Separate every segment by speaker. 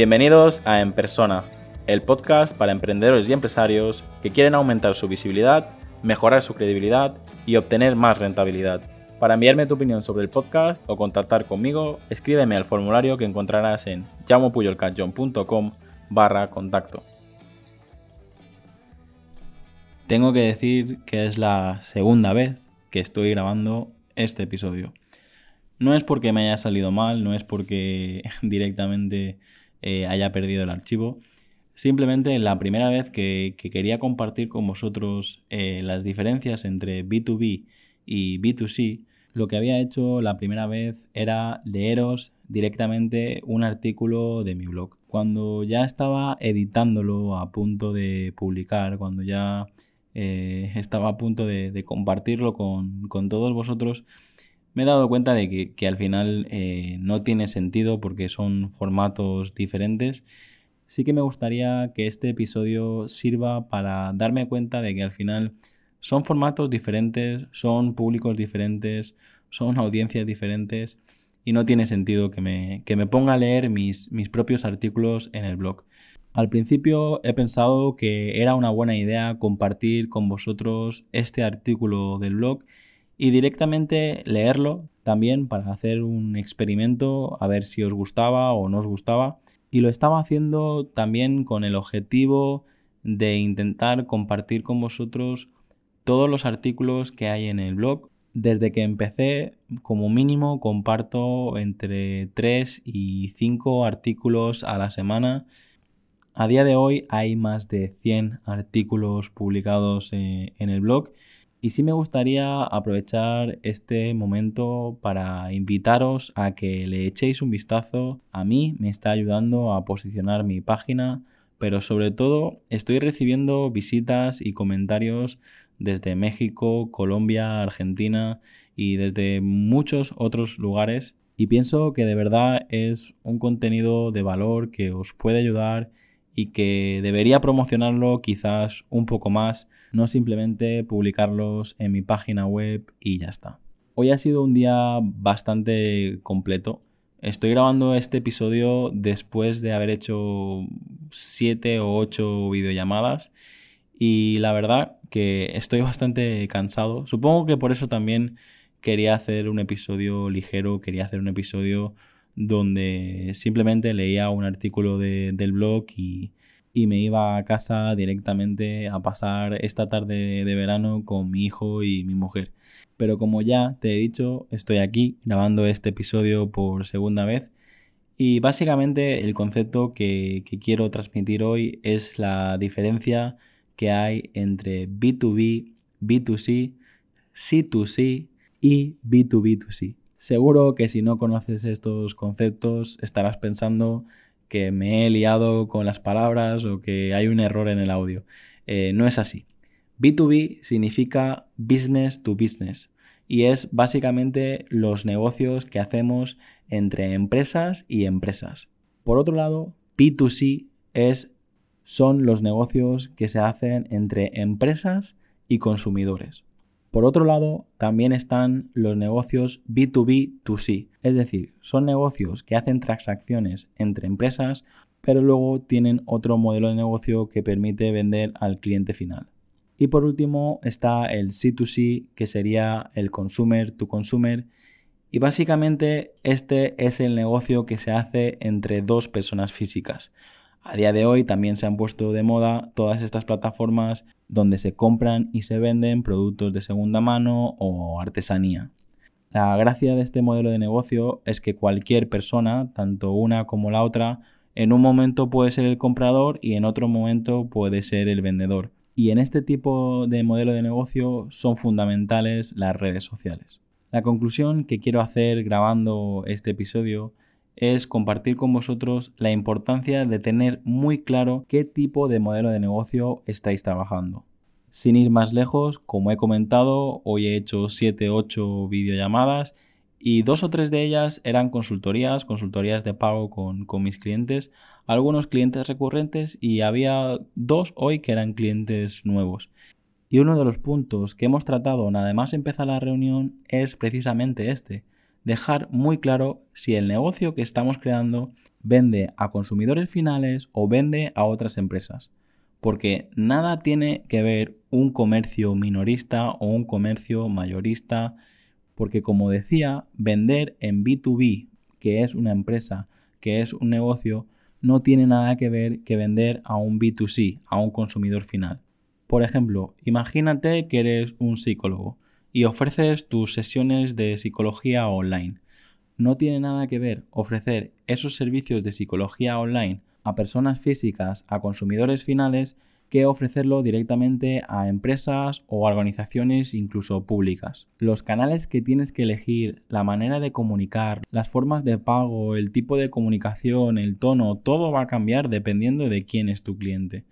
Speaker 1: Bienvenidos a En Persona, el podcast para emprendedores y empresarios que quieren aumentar su visibilidad, mejorar su credibilidad y obtener más rentabilidad. Para enviarme tu opinión sobre el podcast o contactar conmigo, escríbeme al formulario que encontrarás en llamopuyolcanchon.com barra contacto. Tengo que decir que es la segunda vez que estoy grabando este episodio. No es porque me haya salido mal, no es porque directamente eh, haya perdido el archivo. Simplemente la primera vez que, quería compartir con vosotros eh, las diferencias entre B2B y B2C, lo que había hecho la primera vez era leeros directamente un artículo de mi blog. Cuando ya estaba editándolo a punto de publicar, cuando ya eh, estaba a punto de, compartirlo con, todos vosotros, me he dado cuenta de que, al final eh, no tiene sentido porque son formatos diferentes. Sí que me gustaría que este episodio sirva para darme cuenta de que al final son formatos diferentes, son públicos diferentes, son audiencias diferentes y no tiene sentido que me, me ponga a leer mis, mis propios artículos en el blog. Al principio he pensado que era una buena idea compartir con vosotros este artículo del blog y directamente leerlo también para hacer un experimento a ver si os gustaba o no os gustaba. Y lo estaba haciendo también con el objetivo de intentar compartir con vosotros todos los artículos que hay en el blog. Desde que empecé, como mínimo, comparto entre 3 y 5 artículos a la semana a día de hoy hay más de 100 artículos publicados eh, en el blog y sí me gustaría aprovechar este momento para invitaros a que le echéis un vistazo. A mí me está ayudando a posicionar mi página, pero sobre todo estoy recibiendo visitas y comentarios desde México, Colombia, Argentina y desde muchos otros lugares. Y pienso que de verdad es un contenido de valor que os puede ayudar y que debería promocionarlo quizás un poco más, no simplemente publicarlos en mi página web y ya está. Hoy ha sido un día bastante completo. Estoy grabando este episodio después de haber hecho 7 o 8 videollamadas y la verdad que estoy bastante cansado. Supongo que por eso también quería hacer un episodio ligero, quería hacer un episodio donde simplemente leía un artículo del blog y, me iba a casa directamente a pasar esta tarde de verano con mi hijo y mi mujer. Pero como ya te he dicho, estoy aquí grabando este episodio por segunda vez y básicamente el concepto que, que quiero transmitir hoy es la diferencia que hay entre B2B, B2C, C2C y B2B2C. Seguro que si no conoces estos conceptos estarás pensando que me he liado con las palabras o que hay un error en el audio. Eh, no es así. B2B significa business to business y es básicamente los negocios que hacemos entre empresas y empresas. Por otro lado, B2C es, son los negocios que se hacen entre empresas y consumidores. Por otro lado, también están los negocios B2B2C, es decir, son negocios que hacen transacciones entre empresas, pero luego tienen otro modelo de negocio que permite vender al cliente final. Y por último está el C2C, que sería el consumer to consumer, y básicamente este es el negocio que se hace entre dos personas físicas. A día de hoy también se han puesto de moda todas estas plataformas donde se compran y se venden productos de segunda mano o artesanía. La gracia de este modelo de negocio es que cualquier persona, tanto una como la otra, en un momento puede ser el comprador y en otro momento puede ser el vendedor. Y en este tipo de modelo de negocio son fundamentales las redes sociales. La conclusión que quiero hacer grabando este episodio es compartir con vosotros la importancia de tener muy claro qué tipo de modelo de negocio estáis trabajando. Sin ir más lejos, como he comentado, hoy he hecho 7-8 videollamadas y dos o tres de ellas eran consultorías, consultorías de pago con, con, mis clientes, algunos clientes recurrentes y había dos hoy que eran clientes nuevos. Y uno de los puntos que hemos tratado nada más empezar la reunión es precisamente este, dejar muy claro si el negocio que estamos creando vende a consumidores finales o vende a otras empresas. Porque nada tiene que ver un comercio minorista o un comercio mayorista, porque como decía, vender en B2B, que es una empresa, que es un negocio, no tiene nada que ver que vender a un B2C, a un consumidor final. Por ejemplo, imagínate que eres un psicólogo y ofreces tus sesiones de psicología online. No tiene nada que ver ofrecer esos servicios de psicología online a personas físicas, a consumidores finales, que ofrecerlo directamente a empresas o organizaciones incluso públicas. Los canales que tienes que elegir, la manera de comunicar, las formas de pago, el tipo de comunicación, el tono, todo va a cambiar dependiendo de quién es tu cliente.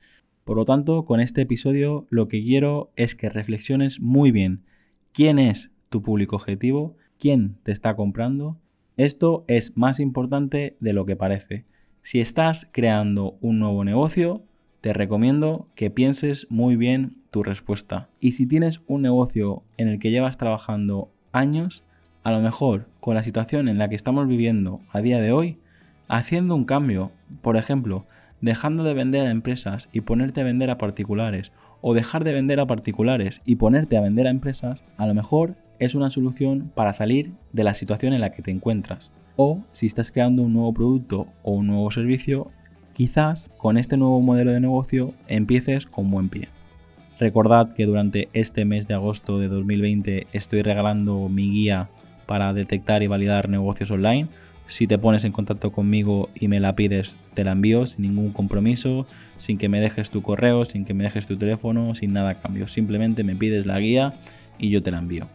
Speaker 1: Por lo tanto, con este episodio lo que quiero es que reflexiones muy bien quién es tu público objetivo, quién te está comprando. Esto es más importante de lo que parece. Si estás creando un nuevo negocio, te recomiendo que pienses muy bien tu respuesta. Y si tienes un negocio en el que llevas trabajando años, a lo mejor con la situación en la que estamos viviendo a día de hoy, haciendo un cambio, por ejemplo, dejando de vender a empresas y ponerte a vender a particulares, o dejar de vender a particulares y ponerte a vender a empresas, a lo mejor es una solución para salir de la situación en la que te encuentras. O si estás creando un nuevo producto o un nuevo servicio, quizás con este nuevo modelo de negocio empieces con buen pie. Recordad que durante este mes de agosto de 2020 estoy regalando mi guía para detectar y validar negocios online si te pones en contacto conmigo y me la pides, te la envío sin ningún compromiso, sin que me dejes tu correo, sin que me dejes tu teléfono, sin nada a cambio. Simplemente me pides la guía y yo te la envío.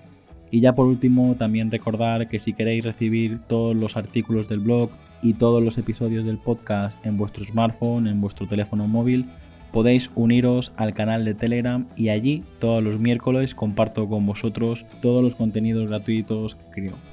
Speaker 1: Y ya por último, también recordar que si queréis recibir todos los artículos del blog y todos los episodios del podcast en vuestro smartphone, en vuestro teléfono móvil, podéis uniros al canal de Telegram y allí todos los miércoles comparto con vosotros todos los contenidos gratuitos que creo.